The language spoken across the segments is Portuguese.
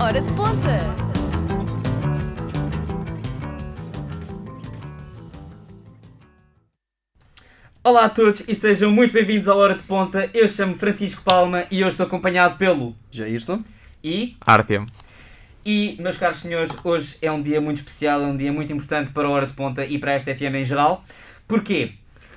Hora de ponta! Olá a todos e sejam muito bem-vindos à Hora de Ponta. Eu chamo Francisco Palma e hoje estou acompanhado pelo Jairson? e Artem. E meus caros senhores, hoje é um dia muito especial, é um dia muito importante para a Hora de Ponta e para esta FM em geral. Porquê?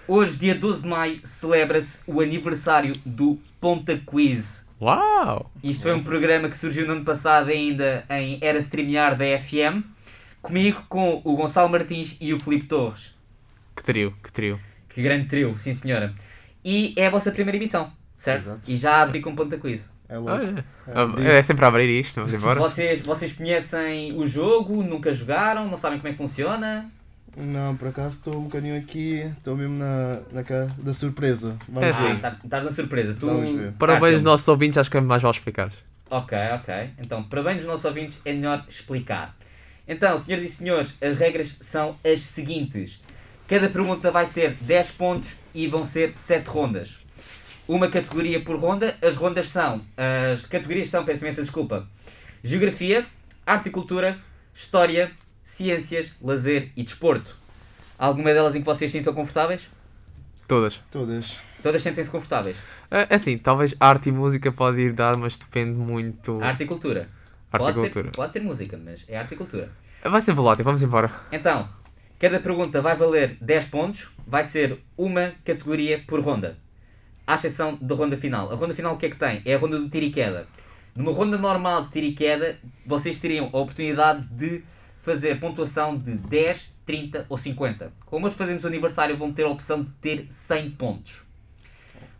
Hoje, dia 12 de maio, celebra-se o aniversário do Ponta Quiz. Uau! Isto foi um programa que surgiu no ano passado ainda em Era Streamear da FM, comigo, com o Gonçalo Martins e o Filipe Torres. Que trio, que trio. Que grande trio, sim senhora. E é a vossa primeira emissão, certo? Exato. E já abri com ponta quiz. É louco. Olha, É, é, sempre a abrir isto, vamos embora. Vocês, vocês conhecem o jogo, nunca jogaram, não sabem como é que funciona? Não, por acaso estou um bocadinho aqui, estou mesmo na, na da surpresa. Vamos É Ah, sim. tá- estás na surpresa. Tu... Parabéns aos Artem. nossos ouvintes, acho que é mais vale explicares. Ok, ok. Então, parabéns aos nossos ouvintes, é melhor explicar. Então, senhoras e senhores, as regras são as seguintes. Cada pergunta vai ter 10 pontos e vão ser 7 rondas. Uma categoria por ronda. As rondas são, as categorias são, peço imensa desculpa, Geografia, Arte e Cultura, História, Ciências, Lazer e Desporto. Alguma delas em que vocês se sintam confortáveis? Todas. Todas. Todas sentem-se confortáveis. É é assim, talvez arte e música pode ir dar, mas depende muito. Arte e Cultura. Arte e pode, cultura. Ter, pode ter música, mas é arte e cultura. Vai ser volátil, vamos embora. Então, cada pergunta vai valer 10 pontos, vai ser uma categoria por ronda. À exceção da ronda final. A ronda final o que é que tem? É a ronda do tiro e queda. Numa ronda normal de tiro e queda, vocês teriam a oportunidade de fazer pontuação de 10, 30 ou 50. Como hoje fazemos o aniversário, vão ter a opção de ter 100 pontos.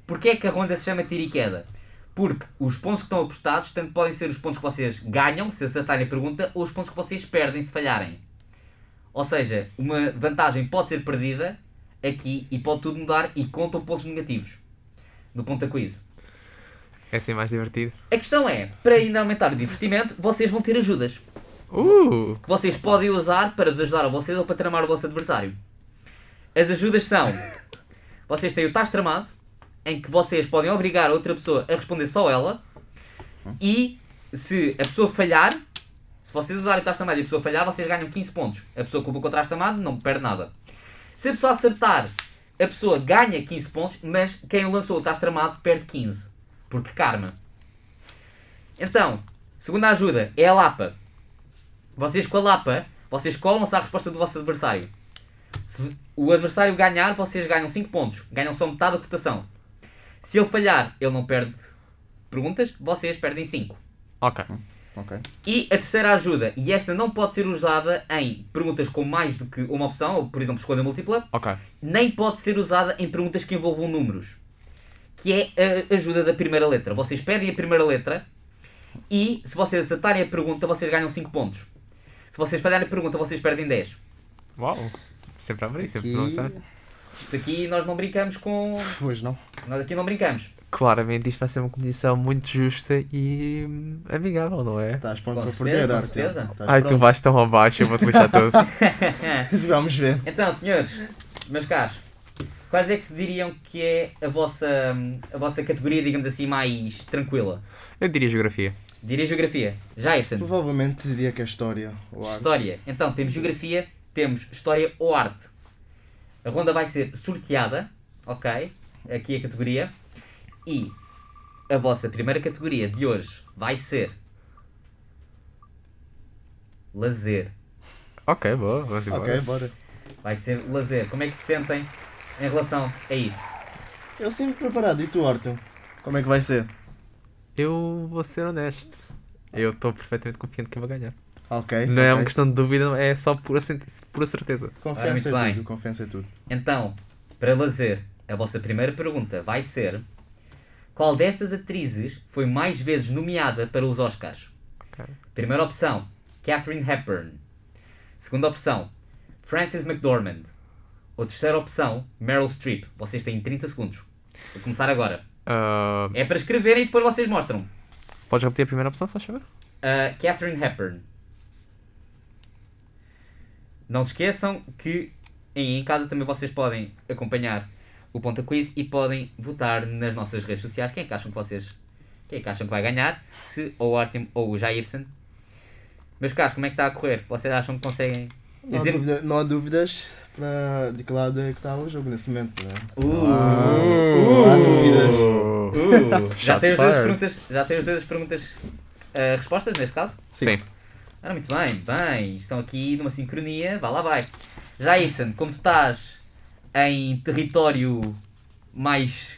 Porquê é que a ronda se chama tiro e queda? Porque os pontos que estão apostados tanto podem ser os pontos que vocês ganham, se acertarem a pergunta, ou os pontos que vocês perdem se falharem. Ou seja, uma vantagem pode ser perdida aqui e pode tudo mudar e contam pontos negativos no ponta quiz. É assim mais divertido. A questão é, para ainda aumentar o divertimento, vocês vão ter ajudas. Uh! Que vocês podem usar para vos ajudar a vocês ou para tramar o vosso adversário. As ajudas são... Vocês têm o Tás Tramado, em que vocês podem obrigar a outra pessoa a responder só ela. E se a pessoa falhar, se vocês usarem o Tás Tramado e a pessoa falhar, vocês ganham 15 pontos. A pessoa que levou com o Tás Tramado não perde nada. Se a pessoa acertar, a pessoa ganha 15 pontos, mas quem lançou o Tás Tramado perde 15. Porque karma. Então, segunda ajuda é a Lapa. Vocês com a Lapa, vocês colam-se à resposta do vosso adversário. Se o adversário ganhar, vocês ganham 5 pontos. Ganham só metade da cotação. Se ele falhar, ele não perde perguntas, vocês perdem 5. Ok. Ok. E a terceira ajuda, e esta não pode ser usada em perguntas com mais do que uma opção, ou por exemplo escolha múltipla, Ok. nem pode ser usada em perguntas que envolvam números. Que é a ajuda da primeira letra. Vocês pedem a primeira letra e se vocês acertarem a pergunta, vocês ganham 5 pontos. Se vocês falharem a pergunta, vocês perdem 10. Uau! Sempre a abrir, sempre Aqui-. Isto aqui nós não brincamos com. Pois não. Nós aqui não brincamos. Claramente isto vai ser uma competição muito justa e hum, amigável, não é? Estás pronto para perder, Arte. certeza. Ai, tu vais tão abaixo, eu vou-te lixar todo. Vamos ver. Então, senhores, meus caros, quais é que diriam que é a vossa, a vossa categoria, digamos assim, mais tranquila? Eu diria geografia. Diria geografia. Jairson. Provavelmente diria que é história. Ou arte. História. Então, temos geografia, temos história ou arte. A ronda vai ser sorteada, ok? Aqui a categoria. E a vossa primeira categoria de hoje vai ser lazer. Ok, boa, vamos embora. Ok, bora. Vai ser lazer. Como é que se sentem em relação a isso? Eu sempre preparado. E tu, Arthur? Como é que vai ser? Eu vou ser honesto. Eu estou perfeitamente confiante que eu vou ganhar. Ok. Não é uma questão de dúvida, é só pura, pura certeza. Ora, Confiança muito é bem. tudo. Confiança é tudo. Então, para lazer, a vossa primeira pergunta vai ser: Qual destas atrizes foi mais vezes nomeada para os Oscars? Ok. Primeira opção: Catherine Hepburn. Segunda opção: Frances McDormand. Ou terceira opção: Meryl Streep. Vocês têm 30 segundos. Vou começar agora. Ah, É para escreverem e depois vocês mostram. podes repetir a primeira opção, se faz favor? Uh, Catherine Hepburn. Não se esqueçam que em casa também vocês podem acompanhar o Ponta Quiz e podem votar nas nossas redes sociais. Quem é que acham que vocês. Quem é que acham que vai ganhar? Se ou o Artem ou o Jairson. Meus caros, como é que está a correr? Vocês acham que conseguem Não há, dizer. dúvida- não há dúvidas para de que lado é que está o jogo nesse momento, né? Uh, Não há dúvidas. uh, já as duas perguntas. Já tem as duas perguntas. ah, respostas neste caso? Sim. Ora, muito bem, bem, estão aqui numa sincronia, vá lá vai. Jairson, como tu estás em território mais.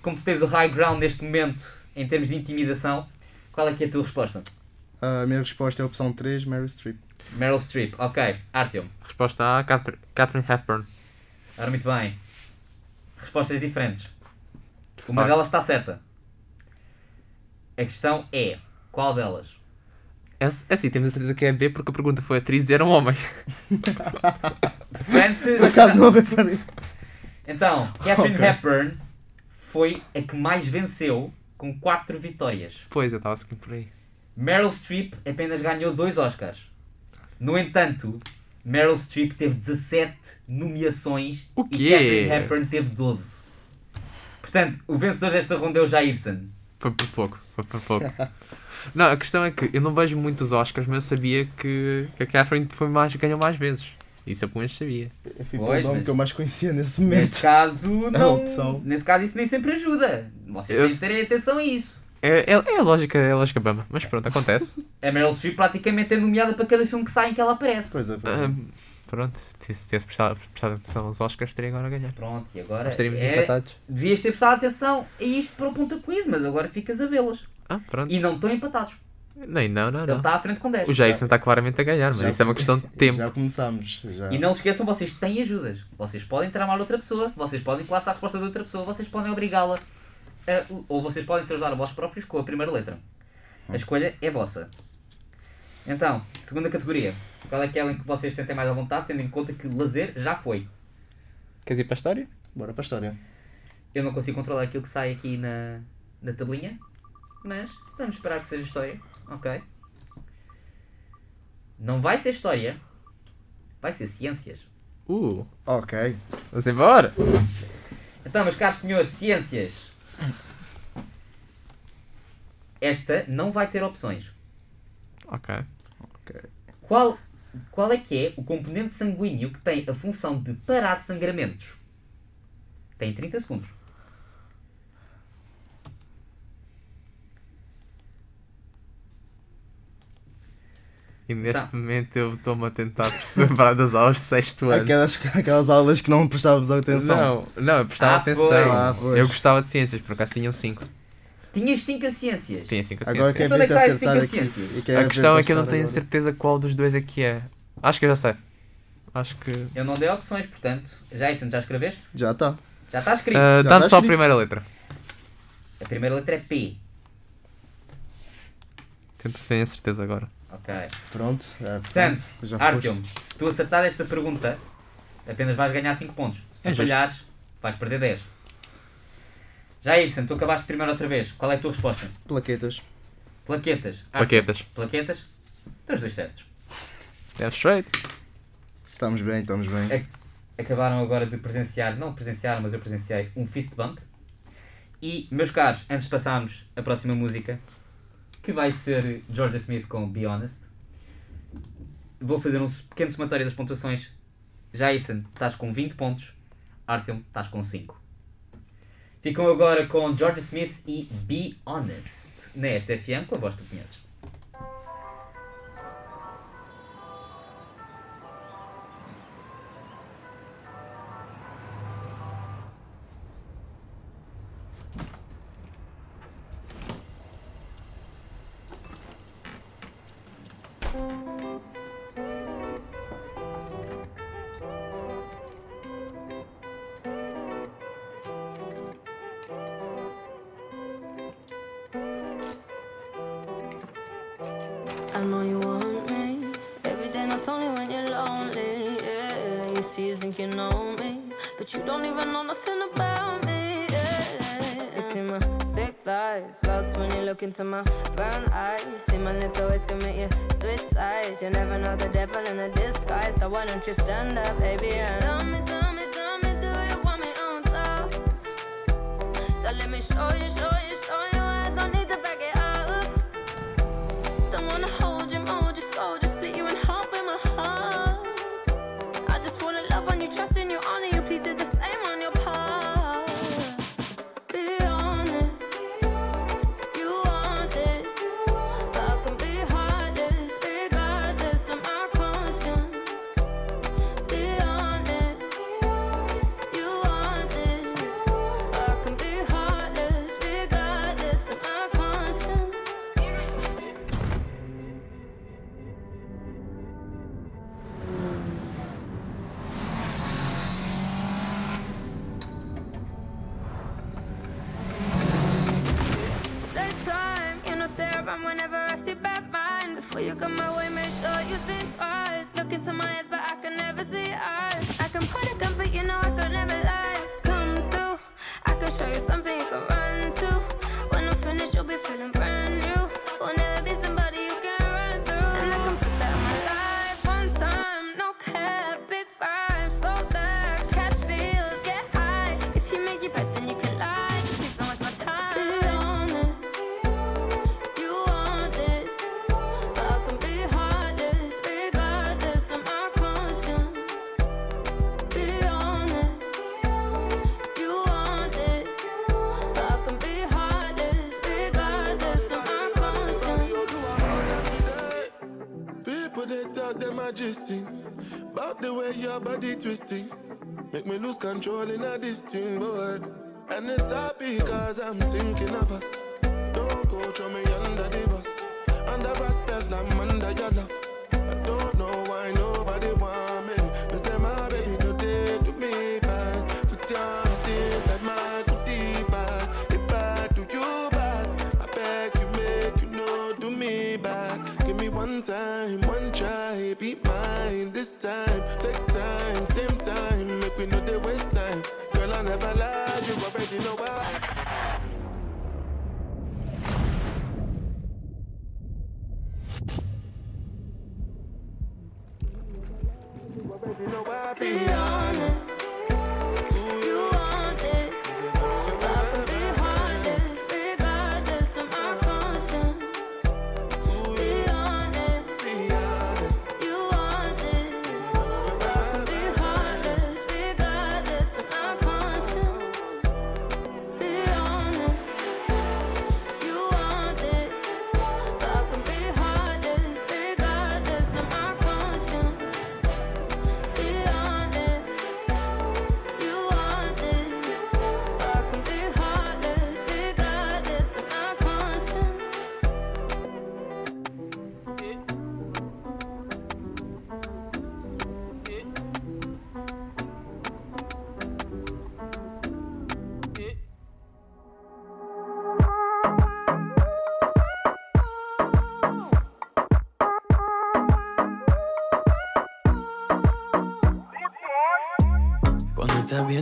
Como tu tens o high ground neste momento em termos de intimidação, qual é que é a tua resposta? A minha resposta é a opção 3, Mary Streep. Meryl Streep, ok. Artyom, Resposta A, Cather- Catherine Hepburn. ora muito bem. Respostas diferentes. Uma delas está certa. A questão é: qual delas? É, é assim, temos a certeza que é B porque a pergunta foi atriz e era um homem. Francis. Por acaso não havia para Então, Catherine Ok. Hepburn foi a que mais venceu com 4 vitórias. Pois, eu estava seguindo por aí. Meryl Streep apenas ganhou 2 Oscars. No entanto, Meryl Streep teve 17 nomeações O e quê? Catherine Hepburn teve 12. Portanto, o vencedor desta ronda é o Jairson. Foi por pouco, foi por pouco. não, a questão é que eu não vejo muitos Oscars, mas eu sabia que, que a Catherine foi mais, ganhou mais vezes. Isso eu pelo menos sabia. Foi o nome mas- que eu mais conhecia nesse Neste momento. caso, não. opção. Nesse caso, isso nem sempre ajuda. Vocês Eu têm que terem atenção a isso. É, é, é a lógica, é a lógica bamba, mas pronto, acontece. A Meryl Streep praticamente é nomeada para cada filme que sai em que ela aparece. Pois é, pois é. Ahm, pronto, se tivesse prestado, prestado atenção aos Oscars, teria agora a ganhar. Pronto, e agora. Nós teríamos é- empatados. Devias ter prestado atenção a isto para o ponta quiz, mas agora ficas a vê-los. Ah, pronto. E não estão empatados. Nem, não, não, Ele não. está à frente com 10. O Jason está claramente a ganhar, mas Já- isso é uma questão de tempo. Já começámos. Já. E não se esqueçam, vocês têm ajudas. Vocês podem tramar outra pessoa, vocês podem colar-se à resposta de outra pessoa, vocês podem obrigá-la. a- ou vocês podem se ajudar a vós próprios com a primeira letra. A escolha é vossa. Então, segunda categoria. Qual é aquela em que vocês sentem mais à vontade, tendo em conta que lazer já foi? Queres ir para a história? Bora para a história. Eu não consigo controlar aquilo que sai aqui na, na tabelinha, mas vamos esperar que seja história. Ok. Não vai ser história, vai ser ciências. Uh, Ok. vamos embora! Então, meus caros senhores, ciências. Esta não vai ter opções. Ok. Qual, qual é que é o componente sanguíneo que tem a função de parar sangramentos? Tem 30 segundos. E neste Tá. momento eu estou-me a tentar lembrar das aulas de sexto ano. Aquelas, aquelas aulas que não prestávamos atenção. Não, não, eu prestava Ah, atenção. Ah. Eu gostava de ciências, por acaso tinham 5. Tinhas 5 a ciências. Tinha 5 Agora ciências. quer Então onde é que está esse acertar cinco a aqui. ciências? Quer A questão é que eu não tenho agora. certeza qual dos dois é que é. Acho que eu já sei. Acho que. Eu não dei opções, portanto. Jason, já escreveste? Já está. Já está escrito. Já Dá-me está só a primeira letra. A primeira letra é P. Tento ter a certeza agora. Ok. Pronto. É, Portanto, já Artyom, se tu acertar esta pergunta, apenas vais ganhar 5 pontos. Se tu É falhares, vais perder 10. Jairson, tu acabaste primeiro outra vez. Qual é a tua resposta? Plaquetas. Plaquetas. Artyom, Plaquetas. Plaquetas? Estão os dois certos. É straight. Estamos bem, estamos bem. Acabaram agora de presenciar, não presenciaram, mas eu presenciei um fist bump. E, meus caros, antes de passarmos a próxima música, que vai ser Georgia Smith com Be Honest, vou fazer um pequeno somatório das pontuações. Jairson, estás com 20 pontos. Artyom, estás com 5. Ficam agora com Georgia Smith e Be Honest, na STFM, com a voz que tu conheces. Into my brown eyes. See my little ways can make you switch sides. You never know the devil in a disguise. So why don't you stand up, baby? And mine this time time,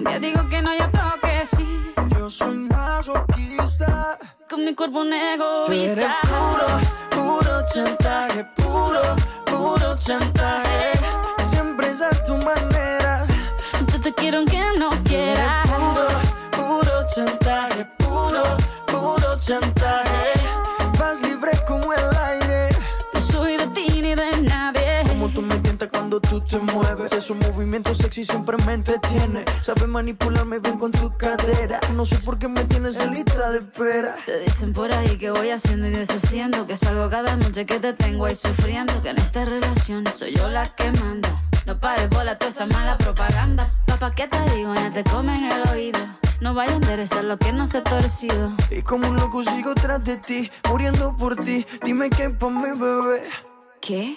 Un día digo que no, y otro que sí. Yo soy masoquista Con mi cuerpo un Tú eres egoísta. puro, puro chantaje Puro, puro chantaje Siempre es a tu manera Yo te quiero aunque no quiera. Puro, puro chantaje, puro, puro chantaje. Vas libre como el aire. No soy de ti ni de nadie. Como tú me cuando tú te mueves. Esos movimientos sexy siempre me entretiene. Sabes manipularme bien con tu cadera. No sé por qué me tienes en lista de espera. Te dicen por ahí que voy haciendo y deshaciendo Que salgo cada noche que te tengo ahí sufriendo Que en esta relación soy yo la que manda No pares bola toda esa mala propaganda Papá, ¿qué te digo? Ya te comen el oído No vaya a enderezar lo que no se ha torcido. Y como un loco sigo tras de ti, muriendo por ti. Dime qué pa' mi bebé. ¿Qué?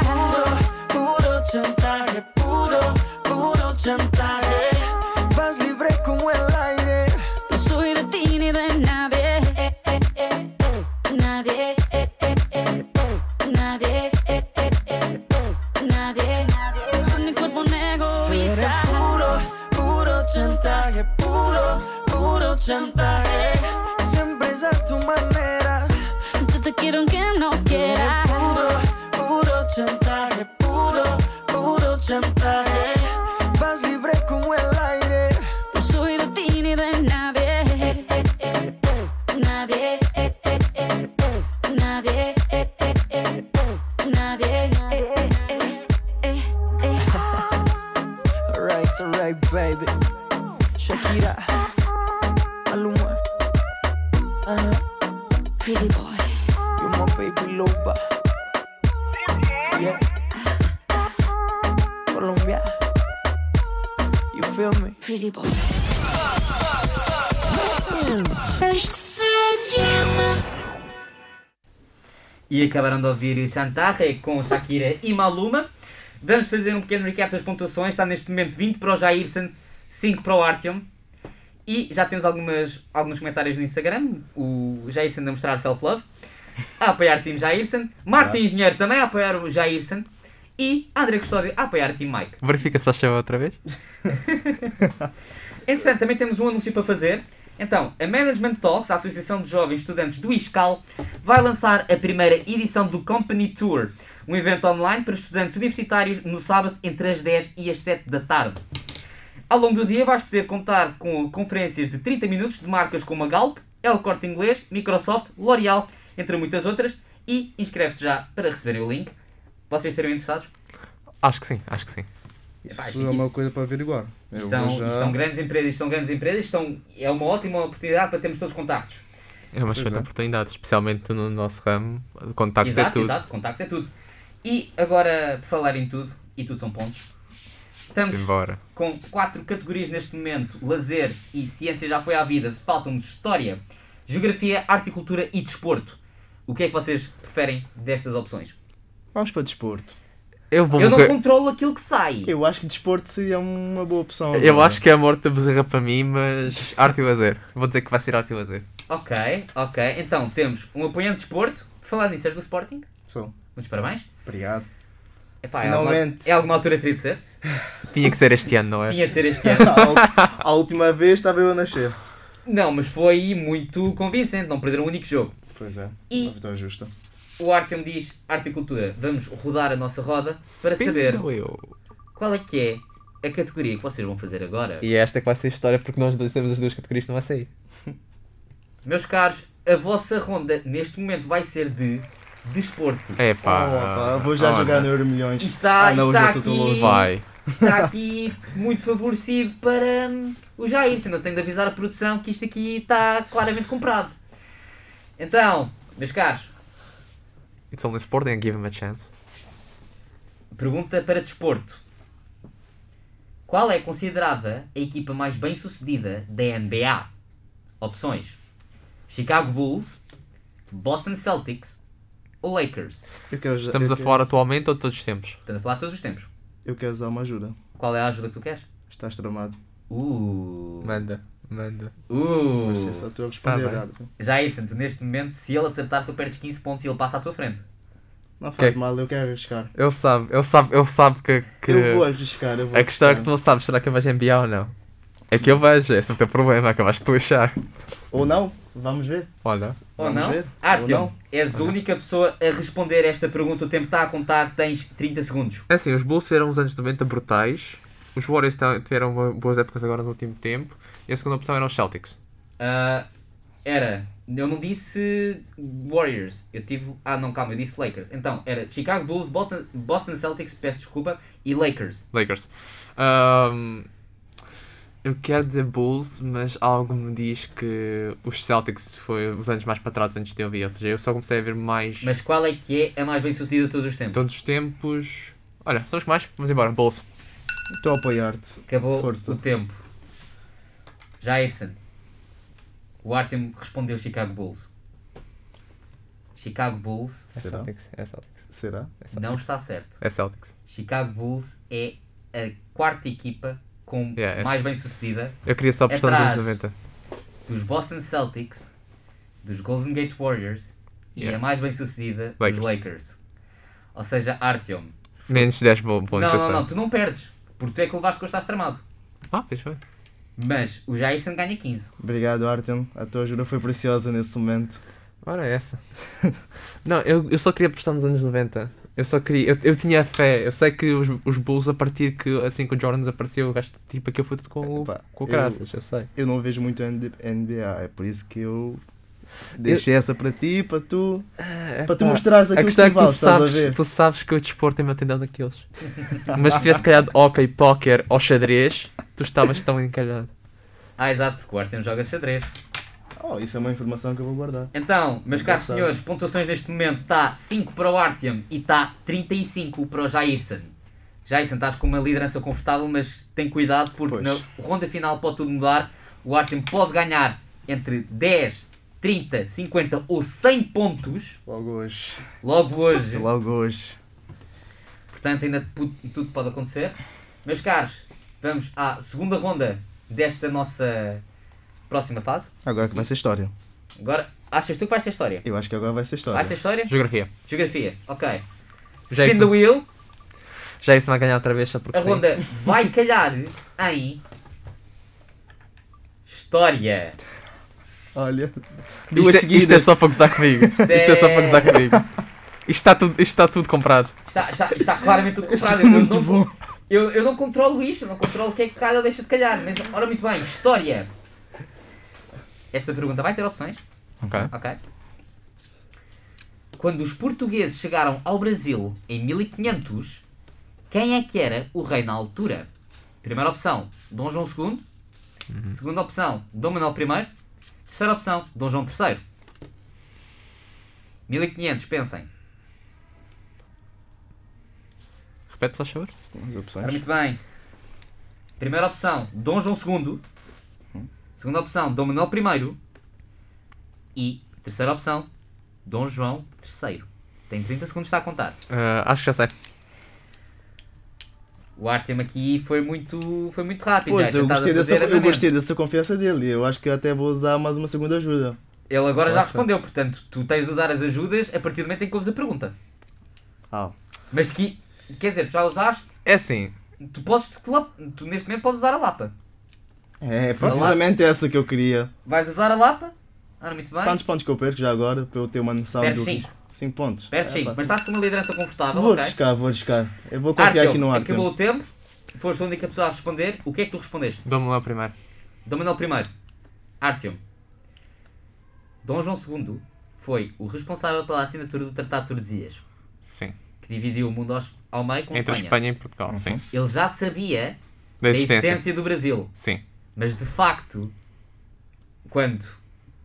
Chantaje. Vas libre como el aire. No soy de ti ni de nadie. Eh, eh. Nadie. eh, eh, eh, eh. Nadie. eh, eh, eh, eh. Nadie. Con mi cuerpo un egoísta. puro, puro chantaje, puro, puro chantaje. Siempre es a tu manera. Yo te quiero aunque no quieras. Puro, puro chantaje, puro, puro chantaje. E acabaram de ouvir Chantarre com Shakira e Maluma. Vamos fazer um pequeno recap das pontuações. Está neste momento 20 para o Jairson, 5 para o Artyom. E já temos algumas, alguns comentários no Instagram. O Jairson a mostrar self-love. A apoiar Team Jairson. Martin Engenheiro também a apoiar o Jairson. E André Custódio a apoiar Team Mike. Verifica se achava outra vez. Entretanto, também temos um anúncio para fazer. Então, a Management Talks, a Associação de Jovens Estudantes do ISCAL, vai lançar a primeira edição do Company Tour, um evento online para estudantes universitários no sábado entre as 10 e as 7 da tarde. Ao longo do dia vais poder contar com conferências de 30 minutos de marcas como a Galp, El Corte Inglês, Microsoft, L'Oreal, entre muitas outras, e inscreve-te já para receberem o link. Vocês estariam interessados? Acho que sim, acho que sim. Epá, Isso é uma isso- coisa para averiguar. Isto são, já... isto são grandes empresas, isto são grandes empresas, são, é uma ótima oportunidade para termos todos contactos. É uma excelente é. oportunidade, especialmente no nosso ramo. Contactos é exato, tudo. exato, contactos é tudo. E agora, por falar em tudo, e tudo são pontos, estamos Embora. com quatro categorias neste momento: lazer e ciência já foi à vida. Faltam-nos história, geografia, arte e cultura e desporto. O que é que vocês preferem destas opções? Vamos para desporto. Eu vou Eu não controlo aquilo que sai. Eu acho que desporto seria uma boa opção. Eu agora. acho que é a morte da bezerra para mim, mas arte e lazer. Vou dizer que vai ser arte e lazer. Ok, ok. Então temos um apoiante de desporto. Falar nisso, és do Sporting? Sou. Muitos parabéns. Obrigado. Epá, é, alguma, Finalmente. é alguma altura teria de ser? Tinha que ser este ano, não é? Tinha de ser este ano. A a última vez estava eu a nascer. Não, mas foi muito convincente, não perderam um único jogo. Pois é. E- Uma vitória justa. O Artem diz arte e cultura. Vamos rodar a nossa roda para saber qual é que é a categoria que vocês vão fazer agora. E esta é que vai ser a história porque nós dois temos as duas categorias que não vai sair. Meus caros, a vossa ronda neste momento vai ser de desporto. É pá. vou já jogar no Euro Milhões. Está, Ah, não, está, aqui, Vai. está aqui muito favorecido para hum, o Jair. Ainda tenho de avisar a produção que isto aqui está claramente comprado. Então, meus caros, It's only sporting and give him a chance. Pergunta para desporto. Qual é considerada a equipa mais bem sucedida da NBA? Opções: Chicago Bulls, Boston Celtics ou Lakers? Eu quero, Estamos eu a quero- falar atualmente ou de todos os tempos? Estamos a falar de todos os tempos. Eu quero dar uma ajuda. Qual é a ajuda que tu queres? Estás tramado. Uh, Manda, manda. uh. Mas é só tu a responder Tá errado. Já isso, tu neste momento, se ele acertar, tu perdes 15 pontos e ele passa à tua frente. Não faz mal, eu quero arriscar. Ele sabe, ele sabe, ele sabe que, que Eu vou arriscar, eu vou a questão é que arriscar. tu não sabes, será que eu vejo NBA ou não? É que eu vejo, esse é o teu problema, acabaste de tu achar. Ou não, vamos ver. Olha, Ou Vamos não? ver. Artyom, Ou não. és a única pessoa a responder esta pergunta. O tempo está a contar, tens 30 segundos. é assim, os Bulls tiveram uns anos 90 brutais, os Warriors tiveram boas épocas agora no último tempo, e a segunda opção eram os Celtics. Ah, era. Eu não disse Warriors. Eu tive. Ah, não, calma, eu disse Lakers. Então, era Chicago Bulls, Boston, Boston Celtics, peço desculpa, e Lakers. Lakers. Ahm, eu quero dizer Bulls, mas algo me diz que os Celtics foi os anos mais para trás antes de eu ver. Ou seja, eu só comecei a ver mais Mas qual é que é a mais bem sucedida de todos os tempos? todos os tempos. Olha, sabes que mais? Vamos embora, Bulls. Estou a apoiar-te. Acabou Força. o tempo. Jairson. O Artem respondeu Chicago Bulls. Chicago Bulls Será? Celtics. É Celtics. Será? É Celtics. não está certo. É Celtics. Chicago Bulls é a quarta equipa com Yeah, é- mais bem sucedida Eu queria só apostar nos anos Atrás. 90. dos Boston Celtics, dos Golden Gate Warriors e Yeah. a mais bem sucedida Lakers. dos Lakers. Ou seja, Artyom. Menos 10 bo- pontos, Não, não, não, tu não perdes. Porque tu é que levaste com estás tramado. Ah, deixa eu ver. Mas o Jairson ganha 15. Obrigado, Artem. A tua ajuda foi preciosa nesse momento. Ora, é essa. não, eu, eu só queria apostar nos anos 90. Eu só queria. Eu, eu tinha fé. Eu sei que os, os Bulls, a partir que assim que o Jordan desapareceu, o resto, tipo, aquilo foi tudo com, o- Epá, com o eu- graças, eu sei. Eu não vejo muito NBA, é por isso que eu deixei essa para ti, para tu, para tu mostrares A aquilo questão é que que tu a sabes, ver. tu sabes que o desporto tem meu tendão daqueles. Mas se tivesse calhado hockey, póquer ou xadrez, tu estavas tão encalhado. Ah, exato, porque o Artem joga xadrez. Oh, isso é uma informação que eu vou guardar. Então, meus caros senhores, pontuações neste momento está 5 para o Artyom e está 35 para o Jairson. Jairson, estás com uma liderança confortável, mas tem cuidado porque Pois. na ronda final pode tudo mudar. O Artyom pode ganhar entre 10, 30, 50 ou 100 pontos Logo hoje. logo hoje. Logo hoje. Portanto, ainda tudo pode acontecer. Meus caros, vamos à segunda ronda desta nossa próxima fase. Agora que vai ser história. Agora, achas tu que vai ser história? Eu acho que agora vai ser história. Vai ser história? Geografia. Geografia, ok. Spin the wheel. Já isso vai ganhar outra vez só porque A sim. ronda vai calhar em. História. Olha, Isto duas é, seguidas. isto é só para gozar comigo. Isto é só para gozar comigo. Isto está tudo, isto está tudo comprado. Está, está, está claramente tudo comprado. é Eu muito não, bom. Eu, eu não controlo isto, eu não controlo o que é que calha ou deixa de calhar. Mas, ora, muito bem, história. Esta pergunta vai ter opções. Ok. Ok. Quando os portugueses chegaram ao Brasil em 1500, quem é que era o rei na altura? Primeira opção, Dom João II. Segunda opção, Dom Manuel I. Terceira opção, Dom João III. 1500, pensem. Repete só, favor. As Ora, muito bem. Primeira opção, Dom João II. Segunda opção, Dom Manuel I. E terceira opção, Dom João III. Tem 30 segundos, está a contar. Ah, acho que já sei. O Artem aqui foi muito, foi muito rápido. Pois, já, eu gostei, dessa, eu gostei dessa confiança dele. Eu acho que eu até vou usar mais uma segunda ajuda. Ele agora já respondeu, portanto, tu tens de usar as ajudas a partir do momento em que ouves a pergunta. Ah. Mas que, quer dizer, tu já usaste, É assim, tu podes, tu neste momento podes usar a Lapa. É precisamente essa que eu queria. Vais usar a Lapa? Ora, muito bem. Quantos pontos que eu perco já agora? Para eu ter uma noção Perdes do cinco. 5 pontos. Perto 5, É, mas estás com uma liderança confortável, Vou ok? arriscar, vou arriscar. Eu vou confiar Artyom, aqui no acabou Artem. o tempo, foste a única pessoa a responder. O que é que tu respondeste? dou-me lá primeiro. Dom Manuel I. Artyom. Dom João II foi o responsável pela assinatura do Tratado de Tordesilhas, Sim. que dividiu o mundo aos- ao meio com Entre a Espanha. Espanha e Portugal, sim. Ele já sabia Da da existência. existência do Brasil, Sim. mas de facto, quando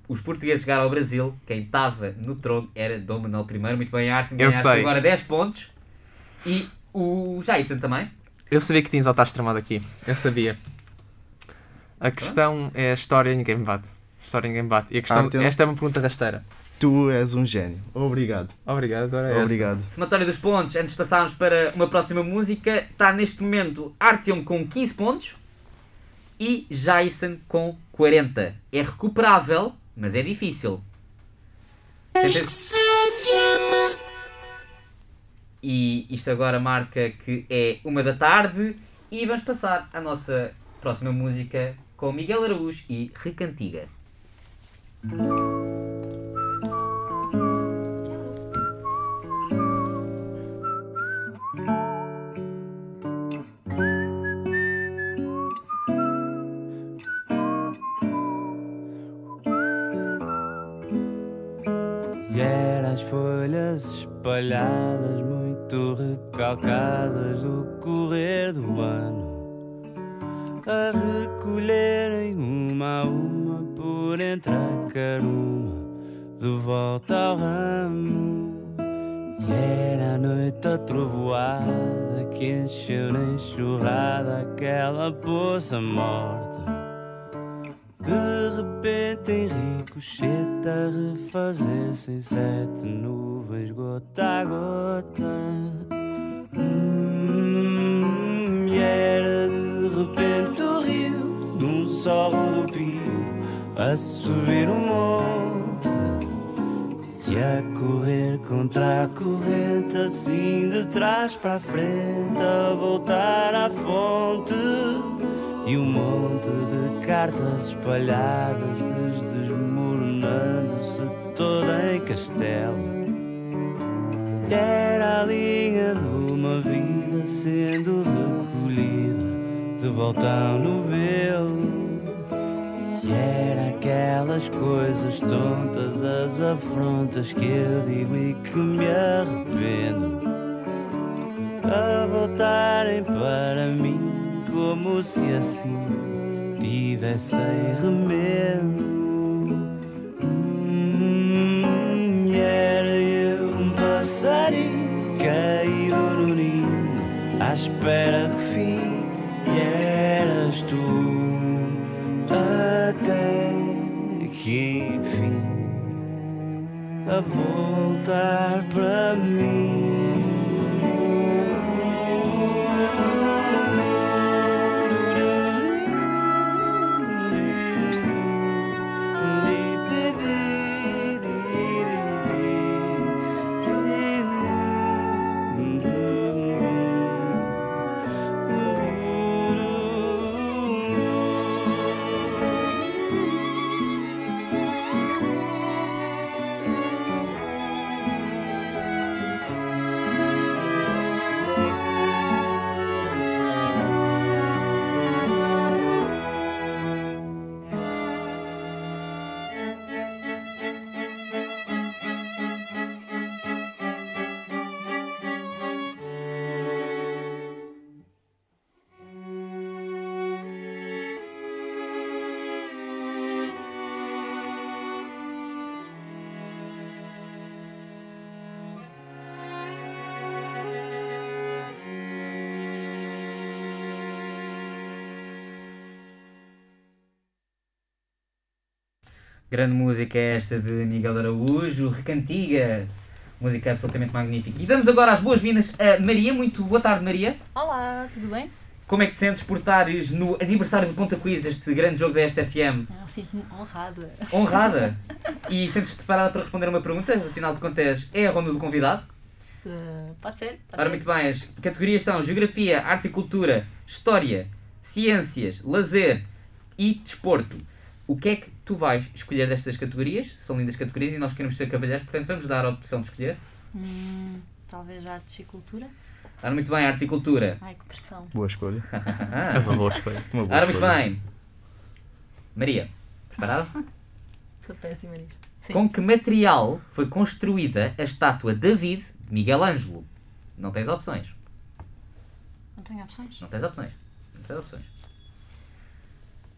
os portugueses chegaram ao Brasil, quem estava no trono era Dom Manuel I. Muito bem, Artyom, Eu ganhaste sei. agora 10 pontos. E o Jairson também. Eu sabia que tinhas altar tramado aqui. Eu sabia. A questão é a história e ninguém me bate. História ninguém me bate. E a questão, Artem. esta é uma pergunta rasteira. Tu és um gênio. Obrigado. Obrigado, agora é Obrigado. Somatória dos pontos, antes de passarmos para uma próxima música, está neste momento Artyom com 15 pontos e Jairson com 40. É recuperável, mas é difícil. E isto agora marca que é uma da tarde e vamos passar à nossa próxima música com Miguel Araújo e Recantiga. Aquela poça morta. De repente em ricochete a refazer-se em sete nuvens gota a gota. Hum, e era de repente o rio num só rodopio a subir um monte. E a correr contra a corrente, assim de trás para frente, cartas espalhadas, desmoronando-se toda em castelo. Era a linha de uma vida sendo recolhida, de volta ao novelo. E era aquelas coisas tontas, as afrontas que eu digo e que me arrependo. A voltarem para mim como se assim tivessem remendo. Hum, e era eu um passarinho caído no ninho à espera do fim. E eras tu até que enfim a voltar para Grande música é esta de Miguel Araújo, Recantiga. Música absolutamente magnífica. E damos agora as boas-vindas a Maria. Muito boa tarde, Maria. Olá, tudo bem? Como é que te sentes por estares no aniversário do Ponta Quiz, este grande jogo da SFM? Ah, Sinto-me honrada. Honrada. E sentes-te preparada para responder uma pergunta? Afinal de contas, é a ronda do convidado. Uh, pode ser? Pode Ora, ser? muito bem, as categorias são Geografia, Arte e Cultura, História, Ciências, Lazer e Desporto. O que é que tu vais escolher destas categorias? São lindas categorias e nós queremos ser cavalheiros, portanto vamos dar a opção de escolher. Hum, talvez artes e cultura? Ora, muito bem, Arte e Cultura. Ai, que pressão. Boa escolha. É uma boa escolha. Uma boa Ora, muito escolha. bem. Maria, preparada? Sou péssima nisto. Sim. Com que material foi construída a estátua David de Miguel Ângelo? Não tens opções. Não tenho opções. Não tens opções. Não tens opções.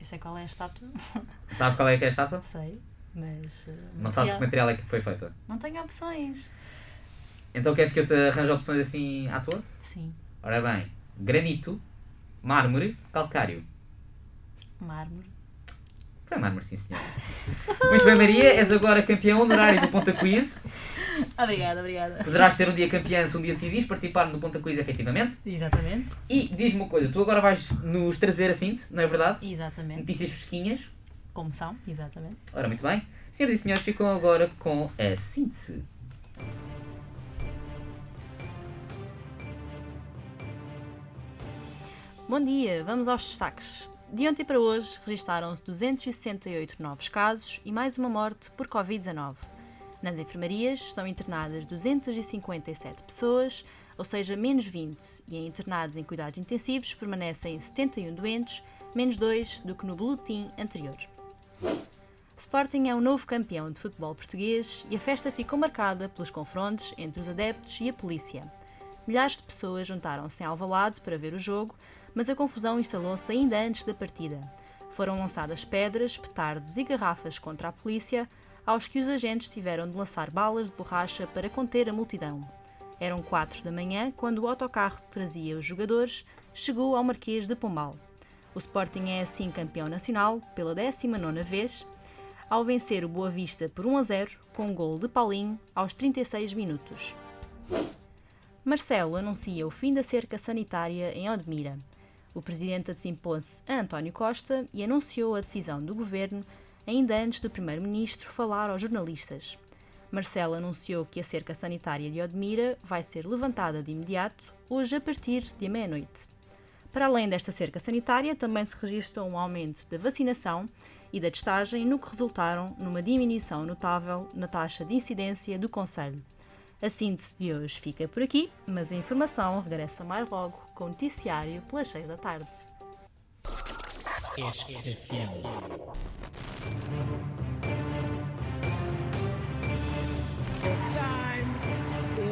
Eu sei qual é a estátua. Sabes qual é que é a estátua? sei, mas. uh, Não sabes que material- material é que foi feita. Não tenho opções. Então queres que eu te arranje opções assim à toa? Sim. Ora bem, granito, mármore, calcário. Mármore. Foi mármore, sim senhor. Muito bem, Maria, és agora campeã honorário do Ponta Quiz. Obrigada, obrigada. Poderás ser um dia campeã se um dia decidires participar no Ponta Quiz efetivamente. Exatamente. E diz-me uma coisa, tu agora vais nos trazer a síntese, não é verdade? Exatamente. Notícias fresquinhas. Como são, exatamente. Ora, muito bem. Senhoras e senhores, ficam agora com a síntese. Bom dia, vamos aos destaques. De ontem para hoje registaram-se 268 novos casos e mais uma morte por Covid-19. Nas enfermarias estão internadas 257 pessoas, ou seja, menos 20, e em internados em cuidados intensivos permanecem 71 doentes, menos 2 do que no boletim anterior. Sporting é o novo campeão de futebol português e a festa ficou marcada pelos confrontos entre os adeptos e a polícia. Milhares de pessoas juntaram-se em Alvalade para ver o jogo, mas a confusão instalou-se ainda antes da partida. Foram lançadas pedras, petardos e garrafas contra a polícia, aos que os agentes tiveram de lançar balas de borracha para conter a multidão. Eram quatro da manhã quando o autocarro que trazia os jogadores chegou ao Marquês de Pombal. O Sporting é assim campeão nacional pela 19ª vez, ao vencer o Boa Vista por 1 a 0 com um gol de Paulinho aos 36 minutos. Marcelo anuncia o fim da cerca sanitária em Odmira. O presidente antecipou-se a António Costa e anunciou a decisão do governo ainda antes do primeiro-ministro falar aos jornalistas. Marcelo anunciou que a cerca sanitária de Odmira vai ser levantada de imediato, hoje a partir de meia-noite. Para além desta cerca sanitária, também se registrou um aumento da vacinação e da testagem, no que resultaram numa diminuição notável na taxa de incidência do Conselho. A síntese de hoje fica por aqui, mas a informação regressa mais logo com o noticiário pelas 6 da tarde. Time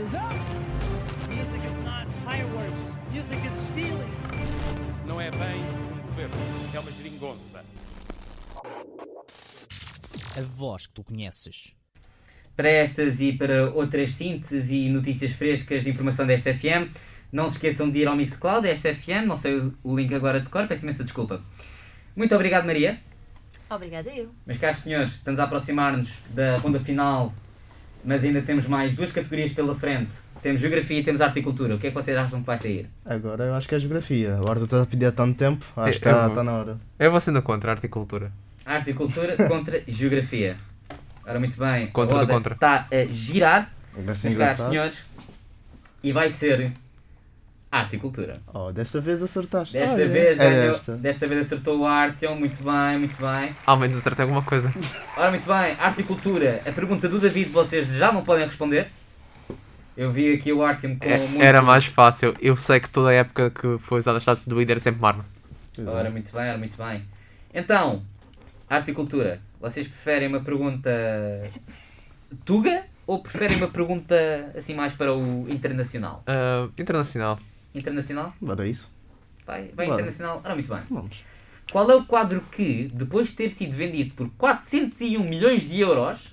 is up. Music is not fireworks. Music is feeling. Não é bem um governo, é uma geringonça. A voz que tu conheces. Para estas e para outras sínteses e notícias frescas de informação desta FM, não se esqueçam de ir ao Mixcloud desta FM, não sei o- link agora de cor, peço imensa desculpa. Muito obrigado, Maria. Obrigada eu. Meus caros senhores, estamos a aproximar-nos da ronda final, mas ainda temos mais duas categorias pela frente. Temos Geografia e temos Arte e Cultura. O que é que vocês acham que vai sair? Agora eu acho que é geografia. Agora tu estás a pedir há tanto tempo, acho que Eu- está eu- tá na hora. Eu vou sendo contra a arte e cultura. Arte e Cultura contra Geografia. Ora, muito bem. Contra a do contra. Está a girar, Vai ser engraçado. senhores, e vai ser Arte e Cultura. Oh, desta vez acertaste. Desta Olha. vez ganhou, esta. desta vez acertou o Artyom, muito bem, muito bem. Ao menos acertei alguma coisa. Ora, muito bem, arte e cultura. A pergunta do David vocês já não podem responder. Eu vi aqui o Artyom com É- muito... Era mais fácil. Eu sei que toda a época que foi usada a estátua do líder é sempre Marno. Ora, muito bem, ora, muito bem. Então, arte e cultura. Vocês preferem uma pergunta tuga ou preferem uma pergunta assim mais para o internacional? Ah, internacional. Internacional? Bora isso. Vai, vai Bora. internacional. Ora, muito bem. Vamos. Qual é o quadro que, depois de ter sido vendido por 401 milhões de euros,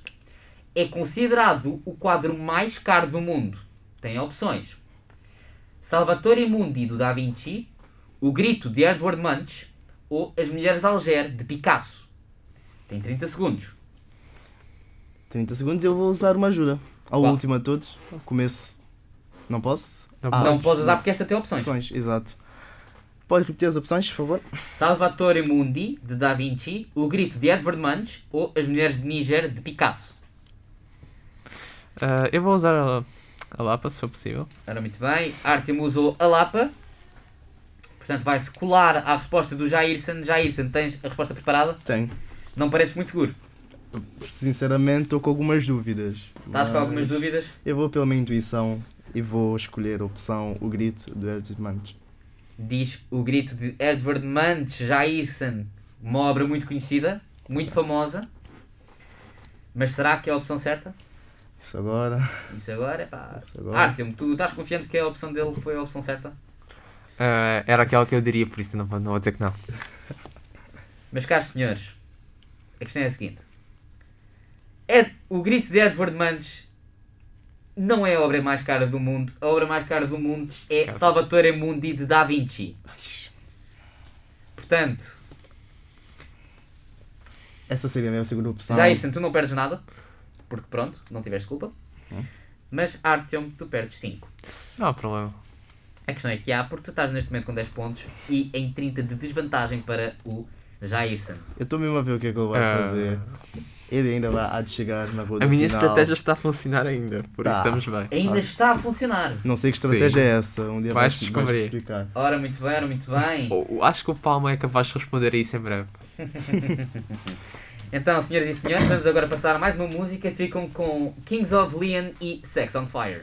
é considerado o quadro mais caro do mundo? Tem opções. Salvatore Mundi, do Da Vinci, O Grito, de Edward Munch, ou As Mulheres de Alger, de Picasso. Tem 30 segundos. 30 segundos eu vou usar uma ajuda. Ao Qual? último a todos. Ao começo. Não posso? Não Ah, não podes usar porque esta tem opções. Opções, exato. Pode repetir as opções, por favor? Salvatore Mundi, de Da Vinci, O Grito, de Edward Munch, ou As Mulheres de Níger, de Picasso. Ah, eu vou usar a, a Lapa, se for possível. Ora, muito bem. Artem usou a Lapa. Portanto, vai-se colar à resposta do Jairson. Jairson, tens a resposta preparada? Tenho. Não pareces muito seguro. Sinceramente, estou com algumas dúvidas. Estás com algumas mas dúvidas? Eu vou pela minha intuição e vou escolher a opção O Grito do Edward Munch. Diz o grito de Edward Munch Jairson. Uma obra muito conhecida, muito famosa. Mas será que é a opção certa? Isso agora. Isso agora é pá. Isso agora. Artem, tu estás confiante que a opção dele foi a opção certa? Ah, era aquela que eu diria, por isso não, vou- não vou dizer que não. Meus caros senhores, a questão é a seguinte: Ed- o grito de Edward Munch não é a obra mais cara do mundo. A obra mais cara do mundo é Caso. Salvatore Mundi de Da Vinci. Portanto, Essa seria a minha segunda opção. já isso, tu não perdes nada, porque pronto, não tiveste culpa. Hum. Mas Artyom, tu perdes 5. Não há problema. A questão é que há, porque tu estás neste momento com 10 pontos e em 30 de desvantagem para o Jairson. Eu estou mesmo a ver o que é que ele vai Ah. fazer. Ele ainda vai há de chegar na rua A minha final. estratégia está a funcionar ainda, por isso Tá. estamos bem. Ainda está a funcionar. Não sei que estratégia é essa. Um dia Vais vais, vais descobrir. explicar. Ora, muito bem, ora, muito bem. Oh, Acho que o Palma é capaz de responder a isso em breve. Então, senhoras e senhores, vamos agora passar a mais uma música. Ficam com Kings of Leon e Sex on Fire.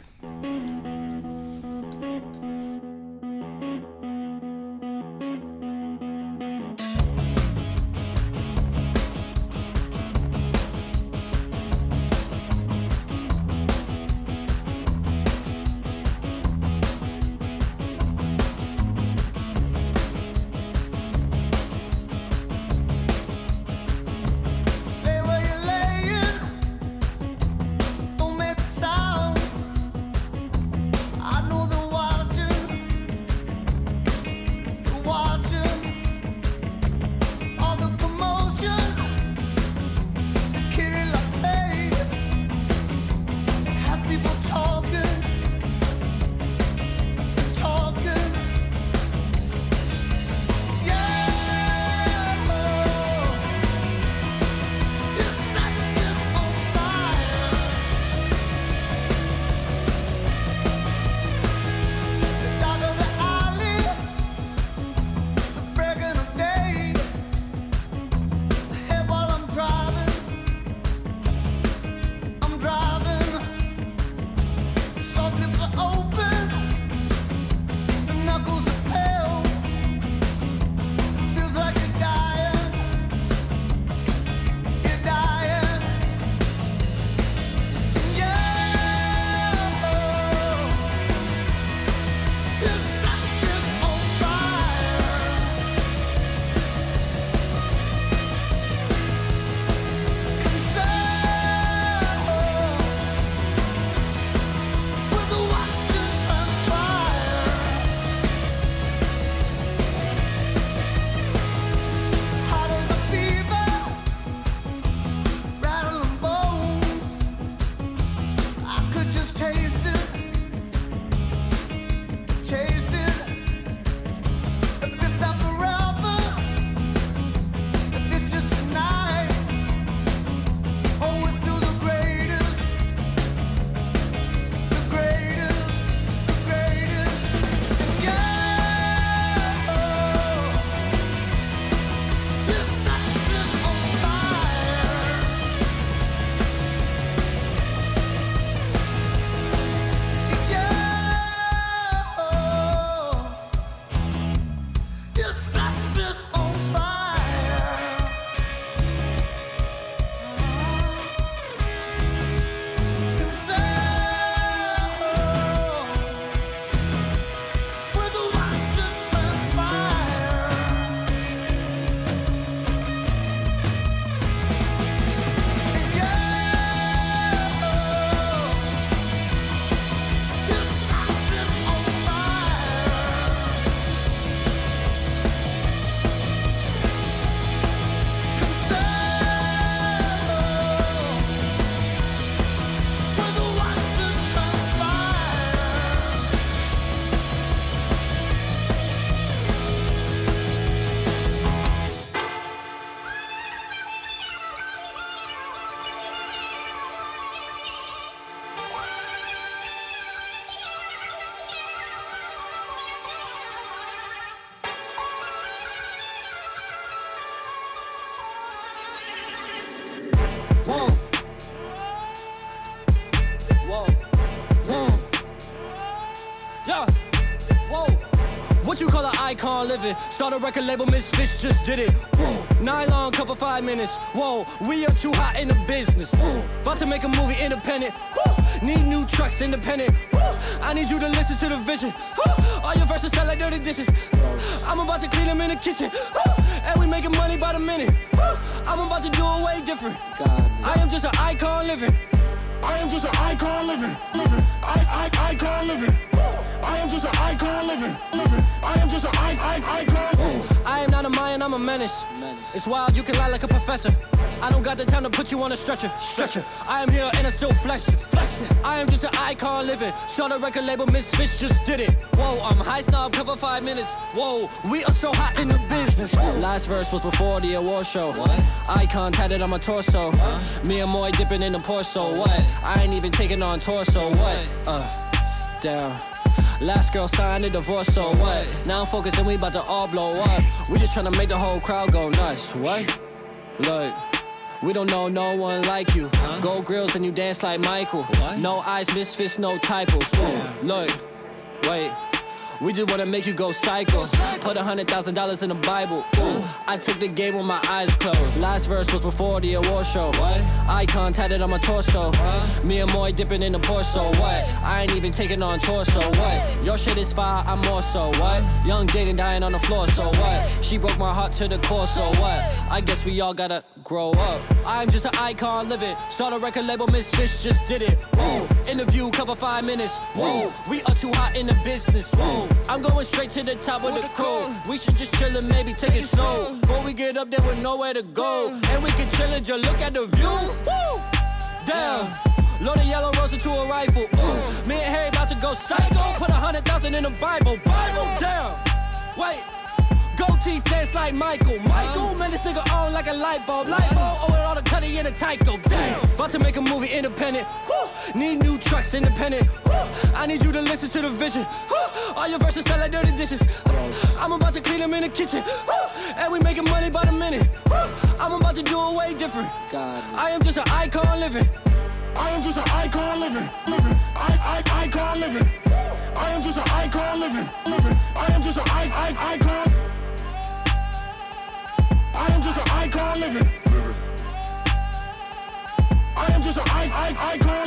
Start a record label, Misfits just did it. Nylon cover five minutes. Whoa, we are too hot in the business. About to make a movie independent. Need new trucks independent. I need you to listen to the vision. All your verses sound like dirty dishes. I'm about to clean them in the kitchen. And we making money by the minute. I'm about to do it way different. I am just an icon living. I am just an icon living, living. I, I, icon living. I am just an icon living, living. I am just an I, I, icon. I am not a Mayan, I'm a menace. It's wild, you can lie like a professor. I don't got the time to put you on a stretcher, stretcher. I am here and I still flex, flex. I am just an icon living. Start a record label, Misfits just did it. Whoa, I'm high snob, cover five minutes. Whoa, we are so hot in the business. Last verse was before the award show. What? Icon tatted on my torso. Me and Moy dipping in the pour, so what? I ain't even taking on torso. What? Uh, damn. Last girl signed a divorce, so what? Now I'm focusing, we about to all blow up. We just tryna make the whole crowd go nuts. What? Look. We don't know no one like you. Gold grills and you dance like Michael. No eyes, misfits, no typos. Look, wait. We just wanna make you go psycho. Put a hundred thousand dollars in the Bible. Ooh, I took the game with my eyes closed. Last verse was before the award show. What? Icon tatted on my torso. Huh? Me and Moy dipping in the Porsche. So what? I ain't even taking on torso. What? Your shit is fire, I'm more so. What? Young Jaden dying on the floor. So what? She broke my heart to the core. So what? I guess we all gotta grow up. I'm just an icon living. Start a record label, Miss Fish just did it. Whoa. Interview cover five minutes. Whoa. We are too hot in the business. Whoa. I'm going straight to the top of the crew. We should just chill and maybe take it slow. Before we get up there with nowhere to go. And we can chill and just look at the view. Woo! Damn. Load a yellow rose into a rifle. Ooh. Me and Harry about to go psycho. Put a hundred thousand in the Bible. Bible. Damn. Wait. Gold teeth dance like Michael. Michael, uh-huh. man, this nigga on like a light bulb. Light uh-huh. bulb oh, over all the cutty in the Tyco. Damn. About to make a movie independent. Woo. Need new trucks independent. Woo. I need you to listen to the vision. Woo. All your verses sound like dirty dishes. I'm about to clean them in the kitchen. And we making money by the minute. I'm about to do it way different. I am just an icon living. I am just an icon living, living. I, I, icon living. I am just an icon living, living. I am just an I, I, icon. I am just an icon living. I am just an I, I, icon.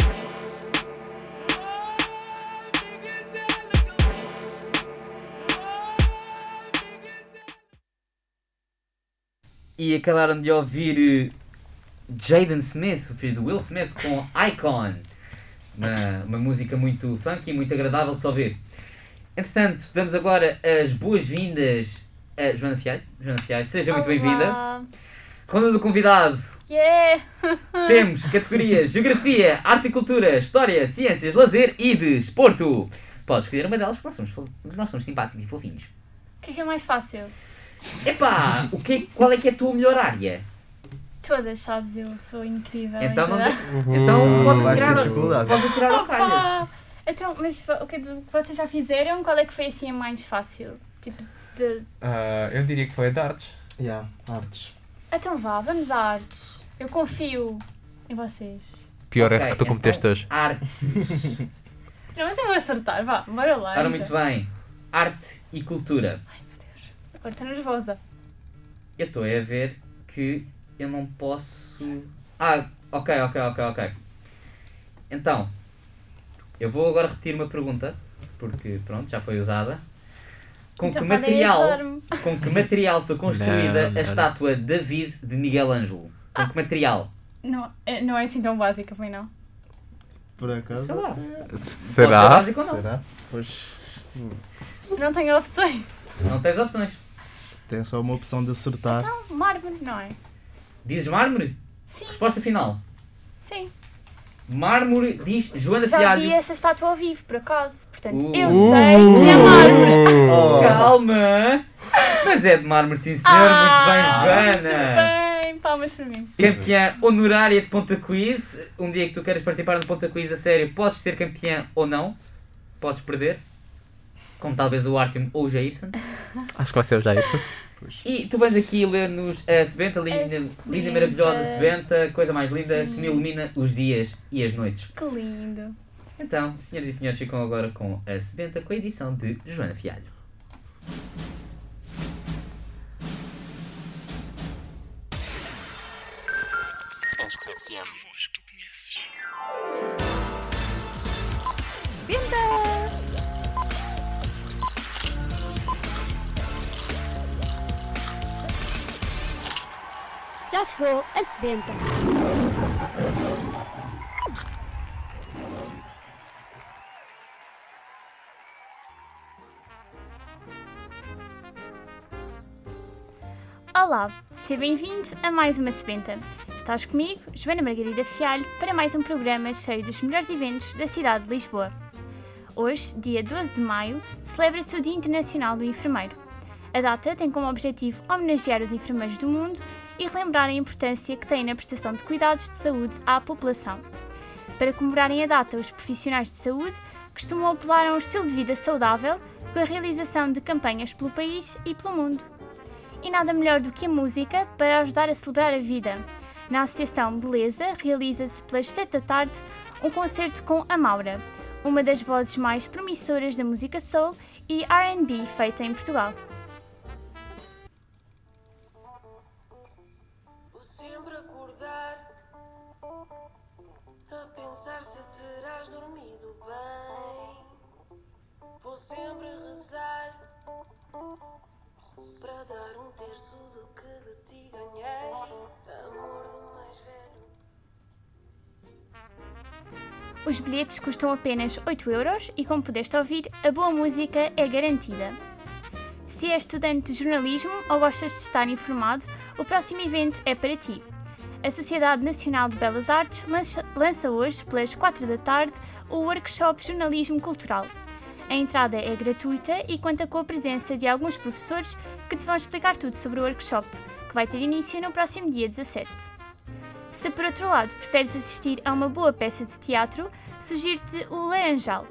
E acabaram de ouvir eh, Jaden Smith, o filho do Will Smith, com Icon. Uma, uma música muito funky e muito agradável de se ouvir. Entretanto, damos agora as boas-vindas a Joana Fialho. Joana Fialho, seja muito bem-vinda. Olá. Ronda do convidado. Yeah! Temos categorias Geografia, Arte e Cultura, História, Ciências, Lazer e Desporto. Podes escolher uma delas porque nós somos, nós somos simpáticos e fofinhos. O que é que é mais fácil? Epá, o que, é- qual é que é a tua melhor área? Todas, sabes? Eu sou incrível. Então, não, então vais ter tirar, dificuldades. podes tirar calhas. Então, mas o que do que vocês já fizeram, qual é que foi assim a mais fácil? Tipo, de... Ah, eu diria que foi a de artes. Yeah, artes. Então vá, vamos a artes. Eu confio em vocês. Pior Ok, erro que tu cometeste então, hoje. Arte. Não, mas eu vou acertar, vá, bora lá. Ora, muito bem. Arte e Cultura. Agora estou nervosa. Eu estou a ver que eu não posso. Ah, ok, ok, ok, ok. Então, eu vou agora repetir uma pergunta, porque pronto, já foi usada. Com Então que material, com que material foi construída Não, a não. estátua David de Miguel Ângelo? Com que material? Não, é, não é assim tão básica, foi não? Por acaso. Sei lá. Pode ser Será? básico ou não? Será? Pois. Não tenho opções. Não tens opções. Tem só uma opção de acertar. Então, mármore, não é? Dizes mármore? Sim. Resposta final. Sim. Mármore diz Joana Já Fialho. vi essa estátua ao vivo, por acaso. Portanto, Uh. eu sei que é mármore. Oh. Calma! Mas é de mármore, sim senhor. Ah, Muito bem, Joana. Muito bem, palmas para mim. Campeã honorária de Ponta Quiz. Um dia que tu queres participar no Ponta Quiz a sério, podes ser campeã ou não. Podes perder. Como talvez o Artyom ou o Jairson. Acho que vai ser o Jairson. E tu vais aqui ler-nos a Sebenta, linda, linda maravilhosa Sebenta, coisa mais linda Sim. que me ilumina os dias e as noites. Que lindo. Então, senhoras e senhores, ficam agora com a Sebenta com a edição de Joana Fialho. Já chegou a sebenta. Olá, seja bem-vindo a mais uma sebenta. Estás comigo, Joana Margarida Fialho, para mais um programa cheio dos melhores eventos da cidade de Lisboa. Hoje, dia 12 de maio, celebra-se o Dia Internacional do Enfermeiro. A data tem como objetivo homenagear os enfermeiros do mundo e relembrar a importância que têm na prestação de cuidados de saúde à população. Para comemorarem a data, os profissionais de saúde costumam apelar a um estilo de vida saudável com a realização de campanhas pelo país e pelo mundo. E nada melhor do que a música para ajudar a celebrar a vida. Na Associação Beleza realiza-se pelas 7 da tarde um concerto com a Maura, uma das vozes mais promissoras da música soul e R&B feita em Portugal. Pensar se terás dormido bem. Vou sempre rezar para dar um terço do que de ti ganhei. Amor do mais velho. Os bilhetes custam apenas 8 euros e, como pudeste ouvir, a boa música é garantida. Se és estudante de jornalismo ou gostas de estar informado, o próximo evento é para ti. A Sociedade Nacional de Belas Artes lança, hoje, pelas 4 da tarde, o workshop Jornalismo Cultural. A entrada é gratuita e conta com a presença de alguns professores que te vão explicar tudo sobre o workshop, que vai ter início no próximo dia 17. Se por outro lado preferes assistir a uma boa peça de teatro, sugiro-te o Laranjal.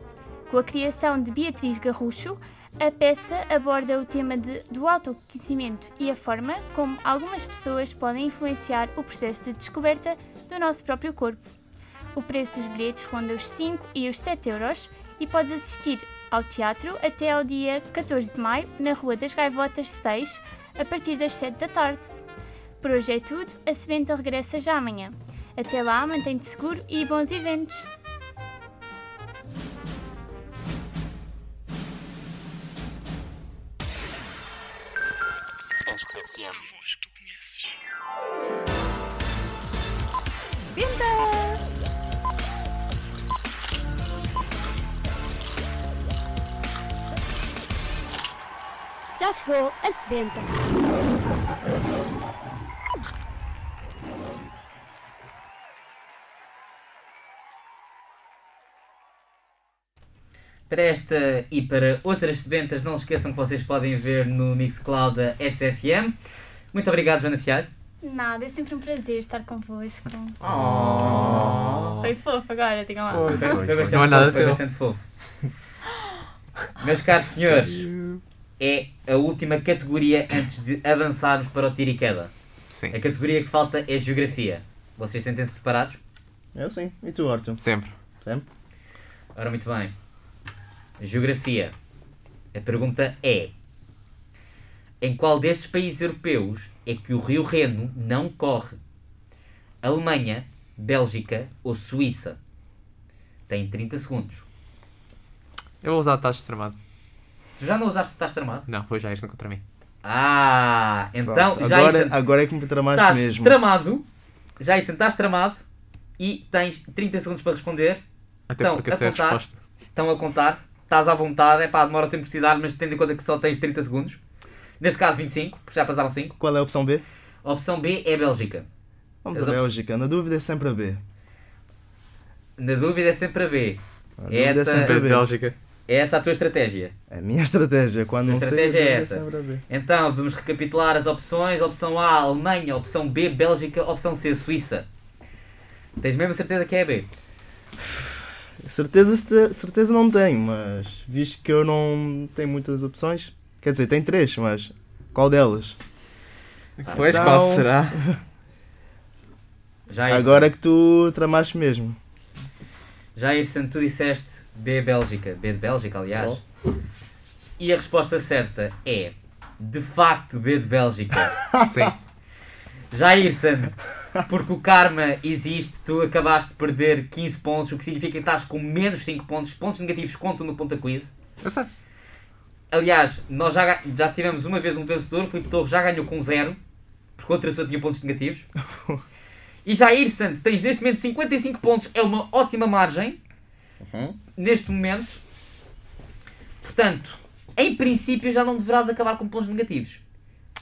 Com a criação de Beatriz Garrucho, a peça aborda o tema de- do autoconhecimento e a forma como algumas pessoas podem influenciar o processo de descoberta do nosso próprio corpo. O preço dos bilhetes ronda os 5 e os 7 euros e podes assistir ao teatro até ao dia 14 de maio na Rua das Gaivotas 6, a partir das 7 da tarde. Por hoje é tudo, a Sebenta regressa já amanhã. Até lá, mantém-te seguro e bons eventos! Já chegou a sebenta. Para esta e para outras sebentas, não se esqueçam que vocês podem ver no Mixcloud da SFM. Muito obrigado, Joana Fialho. Nada, é sempre um prazer estar convosco. Oh. Foi fofo agora, digam lá. Foi, foi bastante Não há nada fofo, foi teu. bastante fofo. Meus caros senhores, é a última categoria antes de avançarmos para o tiro e queda. Sim. A categoria que falta é Geografia. Vocês sentem-se preparados? Eu sim. E tu, Arthur? Sempre. Sempre? Ora, muito bem. Geografia. A pergunta é: Em qual destes países europeus é que o rio Reno não corre? Alemanha, Bélgica ou Suíça? Tem 30 segundos. Eu vou usar taxa tramado. Tu já não usaste o estás tramado? Não, foi já isto contra mim. Ah, então Pronto, já agora, isso- agora é que me tramaste estás mesmo. tramado. Já isso estás tramado e tens 30 segundos para responder. Até Estão porque a essa é a contar. resposta. Estão a contar. Estás à vontade. É pá, demora o tempo de precisar, mas tendo em conta que só tens 30 segundos. Neste caso 25, porque já passaram 5. Qual é a opção B? A opção B é Bélgica. Vamos a Bélgica. Na dúvida é sempre a B. Na dúvida é sempre a B. Na É dúvida é essa, sempre a B. Bélgica. É essa a tua estratégia. É a minha estratégia. Quando A não sei, estratégia é dúvida essa. sempre a B. Então, vamos recapitular as opções. Opção A, Alemanha. Opção B, Bélgica. Opção C, Suíça. Tens mesmo a certeza que é a B? Certeza, ce- certeza não tenho, mas visto que eu não tenho muitas opções, quer dizer, tem três, mas qual delas? Pois, Então, qual será? Já é Agora que tu tramaste mesmo. Já Irson, tu disseste B Bélgica. B de Bélgica, aliás. E a resposta certa é, de facto, B de Bélgica. Sim. Jairson, porque o karma existe, tu acabaste de perder 15 pontos, o que significa que estás com menos 5 pontos. Pontos negativos contam no ponta quiz. Eu sei. Aliás, nós já, já tivemos uma vez um vencedor, o Filipe Torres já ganhou com 0, porque outra pessoa tinha pontos negativos. E Jairson, tu tens neste momento 55 pontos, é uma ótima margem. Neste momento. Portanto, em princípio já não deverás acabar com pontos negativos.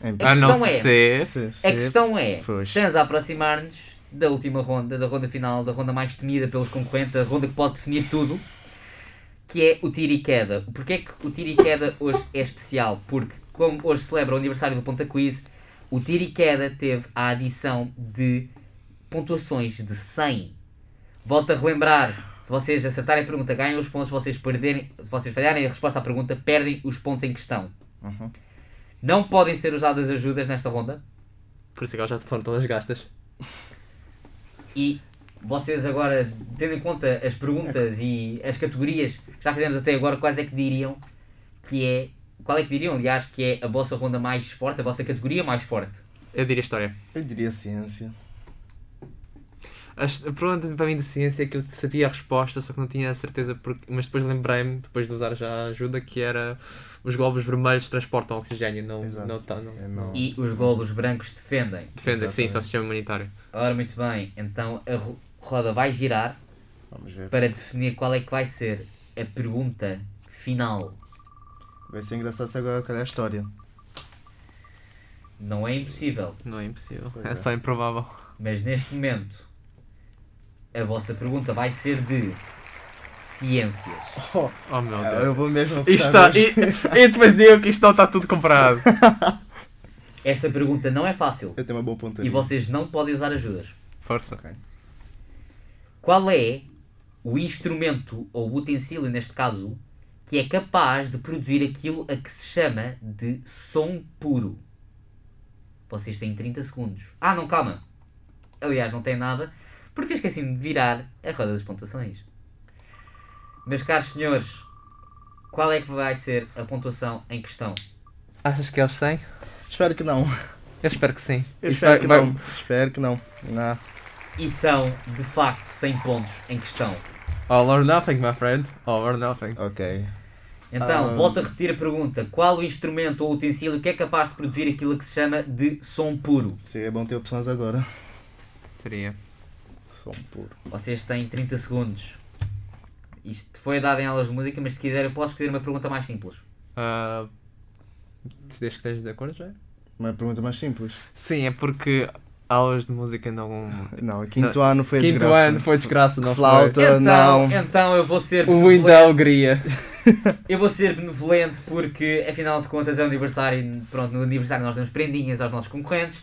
Em A A não questão é, ser. Se- a questão é, Pois. estamos a aproximar-nos da última ronda, da ronda final, da ronda mais temida pelos concorrentes, a ronda que pode definir tudo, que é o tiro e queda. Porquê é que o tiro e queda hoje é especial? Porque, como hoje celebra o aniversário do Ponta Quiz, o tiro e queda teve a adição de pontuações de 100. Volto a relembrar, se vocês acertarem a pergunta, ganham os pontos, se vocês perderem, se vocês falharem a resposta à pergunta, perdem os pontos em questão. Uhum. Não podem ser usadas ajudas nesta ronda. Por isso é que elas já foram todas gastas. E vocês agora, tendo em conta as perguntas e as categorias que já fizemos até agora, quais é que diriam que é. Qual é que diriam, aliás, que é a vossa ronda mais forte, a vossa categoria mais forte? Eu diria história. Eu diria ciência. A pergunta para mim de ciência é que eu sabia a resposta, só que não tinha a certeza, porque... mas depois lembrei-me, depois de usar já a ajuda, que era os globos vermelhos transportam oxigênio, não, Exato. não, tá, não, É não. E os globos brancos defendem. Defendem, sim, Exatamente. só o sistema humanitário. Ora, muito bem, então a ro- roda vai girar Vamos ver. para definir qual é que vai ser a pergunta final. Vai ser engraçado se agora é a história. Não é impossível, Não é impossível. É, é. só improvável. mas neste momento a vossa pergunta vai ser de ciências. Oh, Oh meu eu Deus. vou mesmo Isto está, e, e depois digo que isto não está tudo comprado. Esta pergunta não é fácil Eu tenho uma boa pontaria. e vocês não podem usar ajudas. Força. Qual é o instrumento ou o utensílio, neste caso, que é capaz de produzir aquilo a que se chama de som puro? Vocês têm 30 segundos. Ah, não, calma. Aliás, não tem nada, porque eu esqueci-me de virar a roda das pontuações. Meus caros senhores, qual é que vai ser a pontuação em questão? Achas que é os 100? Espero que não. Eu espero que sim. Eu espero vai- que vai- não. Espero que não. Não. E são, de facto, 100 pontos em questão. All or nothing, my friend. All or nothing. Ok. Então, Ah. volto a repetir a pergunta. Qual o instrumento ou utensílio que é capaz de produzir aquilo que se chama de som puro? Seria bom ter opções agora. Seria. Som puro. Vocês têm 30 segundos. Isto foi dado em aulas de música, mas se quiser eu posso escolher uma pergunta mais simples. Se desde que estejas de acordo, já é? Uma pergunta mais simples. Sim, é porque aulas de música não. Não, quinto ano foi Quinto desgraça. ano foi desgraça, não Flauta, foi? Então, não. então eu vou ser O mundo da alegria. Eu vou ser benevolente porque, afinal de contas, é o aniversário. Pronto, no aniversário nós damos prendinhas aos nossos concorrentes.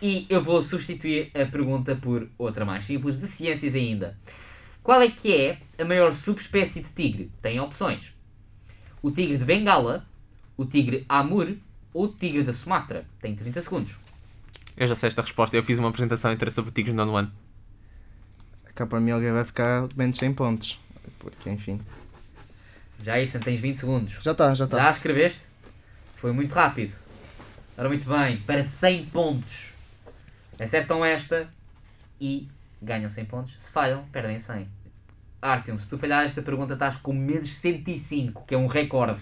E eu vou substituir a pergunta por outra mais simples, de ciências ainda. Qual é que é a maior subespécie de tigre? Tem opções. O tigre de Bengala, o tigre Amur ou o tigre da Sumatra? Tem 30 segundos. Eu já sei esta resposta. Eu fiz uma apresentação inteira sobre tigres no ano. Cá para mim alguém vai ficar menos 100 pontos. Porque, enfim. Já isso, tens 20 segundos. Já está, já está. Já escreveste? Foi muito rápido. Ora, muito bem. Para 100 pontos. Acertam esta e ganham 100 pontos. Se falham, perdem 100. Artyom, se tu falhar esta pergunta estás com menos 105, que é um recorde.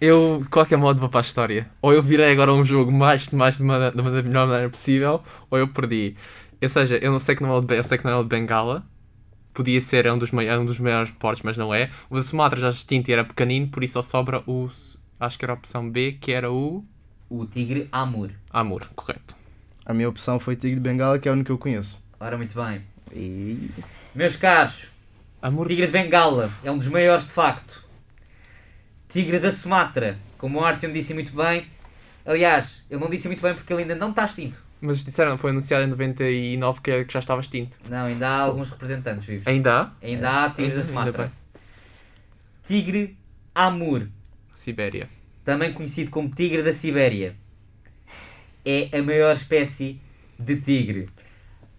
Eu, de qualquer modo, vou para a história. Ou eu virei agora um jogo mais, mais de uma, de da melhor maneira possível, ou eu perdi. Ou seja, eu não sei que não é o de, eu sei que não é o de Bengala. Podia ser é um dos, é um dos maiores portos, mas não é. O da Sumatra já extinto e era pequenino, por isso só sobra o. Acho que era a opção B, que era o. O tigre Amur. Amor, correto. A minha opção foi Tigre de Bengala, que é a única que eu conheço. Ora, muito bem. E... Meus caros, Amor. tigre de Bengala é um dos maiores de facto. Tigre da Sumatra, como o Artyom disse muito bem. Aliás, ele não disse muito bem porque ele ainda não está extinto. Mas disseram, foi anunciado em 99 que, que já estava extinto. Não, ainda há alguns representantes vivos. Ainda há? Ainda há tigres da Ainda Sumatra. bem. Tigre Amur, Sibéria. também conhecido como tigre da Sibéria, é a maior espécie de tigre.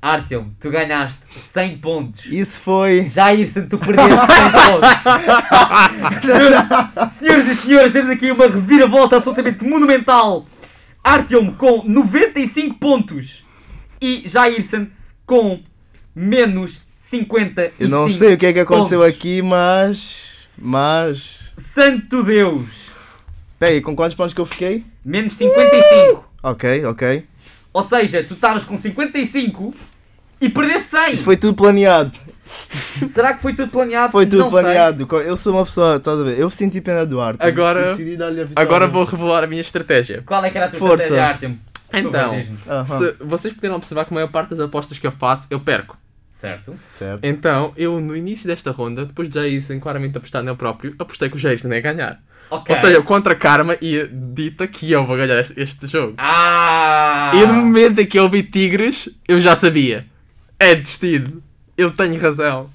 Artyom, tu ganhaste 100 pontos. Isso foi. Jairson, tu perdeste 100 pontos. Senhoras e senhores, temos aqui uma reviravolta absolutamente monumental. Artyom com 95 pontos e Jairson com menos 55 Eu não sei o que é que aconteceu pontos. aqui, mas. Mas. Santo Deus! Pera aí, com quantos pontos que eu fiquei? Menos 55. Ok, ok. Ou seja, tu estavas com 55 e perdeste 100. Isso foi tudo planeado. Será que foi tudo planeado? Foi tudo Não sei. planeado. Eu sou uma pessoa, estás a ver? Eu senti pena do Arte. Agora, decidi dar-lhe a vitória. agora vou revelar a minha estratégia. Qual é que era a tua Força. estratégia, favor, Então, se vocês puderam observar que a maior parte das apostas que eu faço, eu perco. Certo. Certo. Então, eu no início desta ronda, depois de Jason claramente apostar nele próprio, apostei que o Jason ia ganhar. Ok. Ou seja, contra Karma e dita que eu vou ganhar este, este jogo. Ah! E no momento em que eu vi Tigres, eu já sabia. É destino. Eu tenho razão.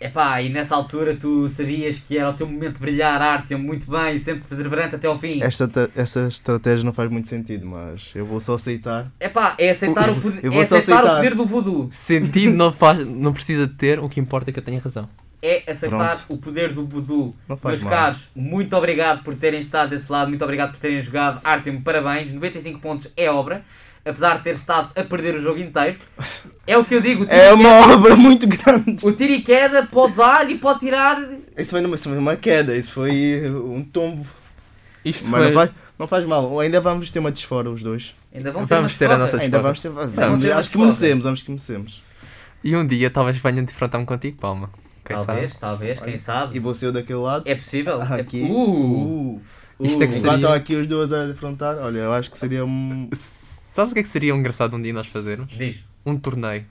Epá, e nessa altura tu sabias que era o teu momento de brilhar, Artyom, muito bem, sempre perseverante até ao fim. Esta, ta- essa estratégia não faz muito sentido, mas eu vou só aceitar. Epá, é aceitar, o, poder, Eu é só aceitar o aceitar. poder do voodoo. Sentido não, faz, não precisa de ter, o que importa é que eu tenha razão. É aceitar Pronto. o poder do voodoo. Faz Meus mal. caros, muito obrigado por terem estado desse lado, muito obrigado por terem jogado. Artyom, parabéns, 95 pontos é obra. Apesar de ter estado a perder o jogo inteiro. É o que eu digo. É uma queda- obra muito grande. O tiro e queda pode dar e pode tirar. Isso foi, numa, isso foi uma queda, isso foi um tombo. Isto Mas foi... não, faz, não faz mal, ainda vamos ter uma desfora os dois. Ainda vão ter, Vamos ter a nossa Ainda desfora. vamos ter. Vamos Vamos, ter acho que merecemos, acho que merecemos. E um dia talvez venham defrontar-me contigo, Palma. Quem Talvez, sabe? talvez, quem Olha, sabe. E você daquele lado. É possível. Ah, É- aqui. Uh, Uh. Isto é que uh. Seria- estão aqui os dois a defrontar, olha, eu acho que seria um. Sabes o que é que seria engraçado um dia nós fazermos? Diz, Um torneio.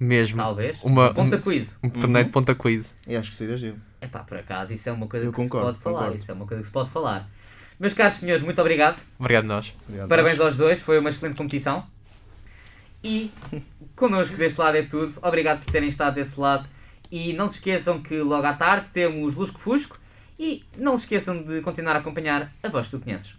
Mesmo. talvez. Uma, Ponta um, quiz. um torneio de ponta quiz. Eu acho que seria giro. Epá, por acaso, isso é uma coisa Eu que concordo, se pode falar. concordo. Isso é uma coisa que se pode falar. Meus caros senhores, muito obrigado. Obrigado nós. Obrigado, Parabéns nós. aos dois, foi uma excelente competição. E connosco deste lado é tudo. Obrigado por terem estado desse lado. E não se esqueçam que logo à tarde temos Lusco Fusco. E não se esqueçam de continuar a acompanhar a voz que tu conheces.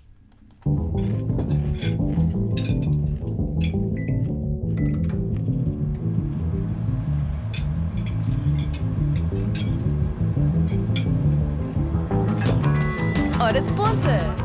Hora de ponta!